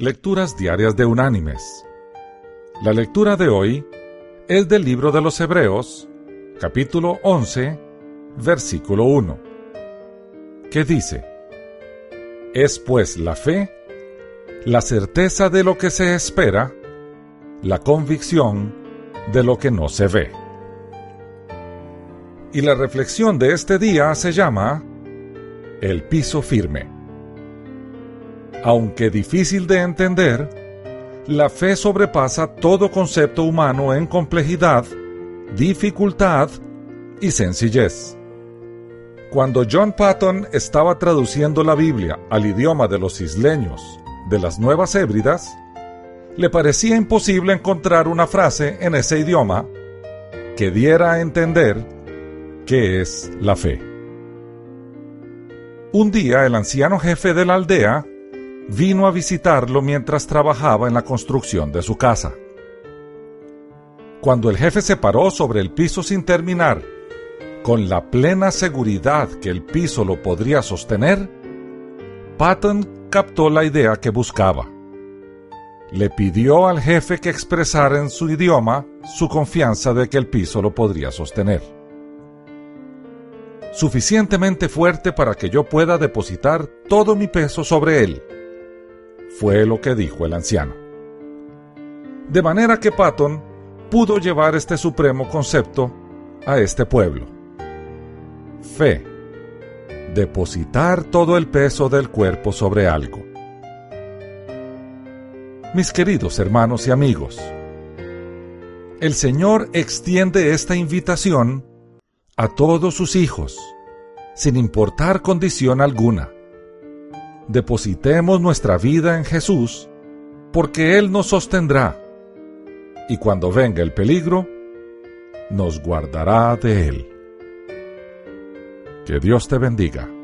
Lecturas Diarias de Unánimes. La lectura de hoy es del libro de los Hebreos, capítulo 11, versículo 1, que dice, Es pues la fe, la certeza de lo que se espera, la convicción de lo que no se ve. Y la reflexión de este día se llama El piso firme aunque difícil de entender, la fe sobrepasa todo concepto humano en complejidad, dificultad y sencillez. Cuando John Patton estaba traduciendo la Biblia al idioma de los isleños de las Nuevas Hébridas, le parecía imposible encontrar una frase en ese idioma que diera a entender qué es la fe. Un día el anciano jefe de la aldea vino a visitarlo mientras trabajaba en la construcción de su casa. Cuando el jefe se paró sobre el piso sin terminar, con la plena seguridad que el piso lo podría sostener, Patton captó la idea que buscaba. Le pidió al jefe que expresara en su idioma su confianza de que el piso lo podría sostener. Suficientemente fuerte para que yo pueda depositar todo mi peso sobre él, fue lo que dijo el anciano. De manera que Patton pudo llevar este supremo concepto a este pueblo. Fe. Depositar todo el peso del cuerpo sobre algo. Mis queridos hermanos y amigos, el Señor extiende esta invitación a todos sus hijos, sin importar condición alguna depositemos nuestra vida en Jesús, porque Él nos sostendrá, y cuando venga el peligro, nos guardará de Él. Que Dios te bendiga.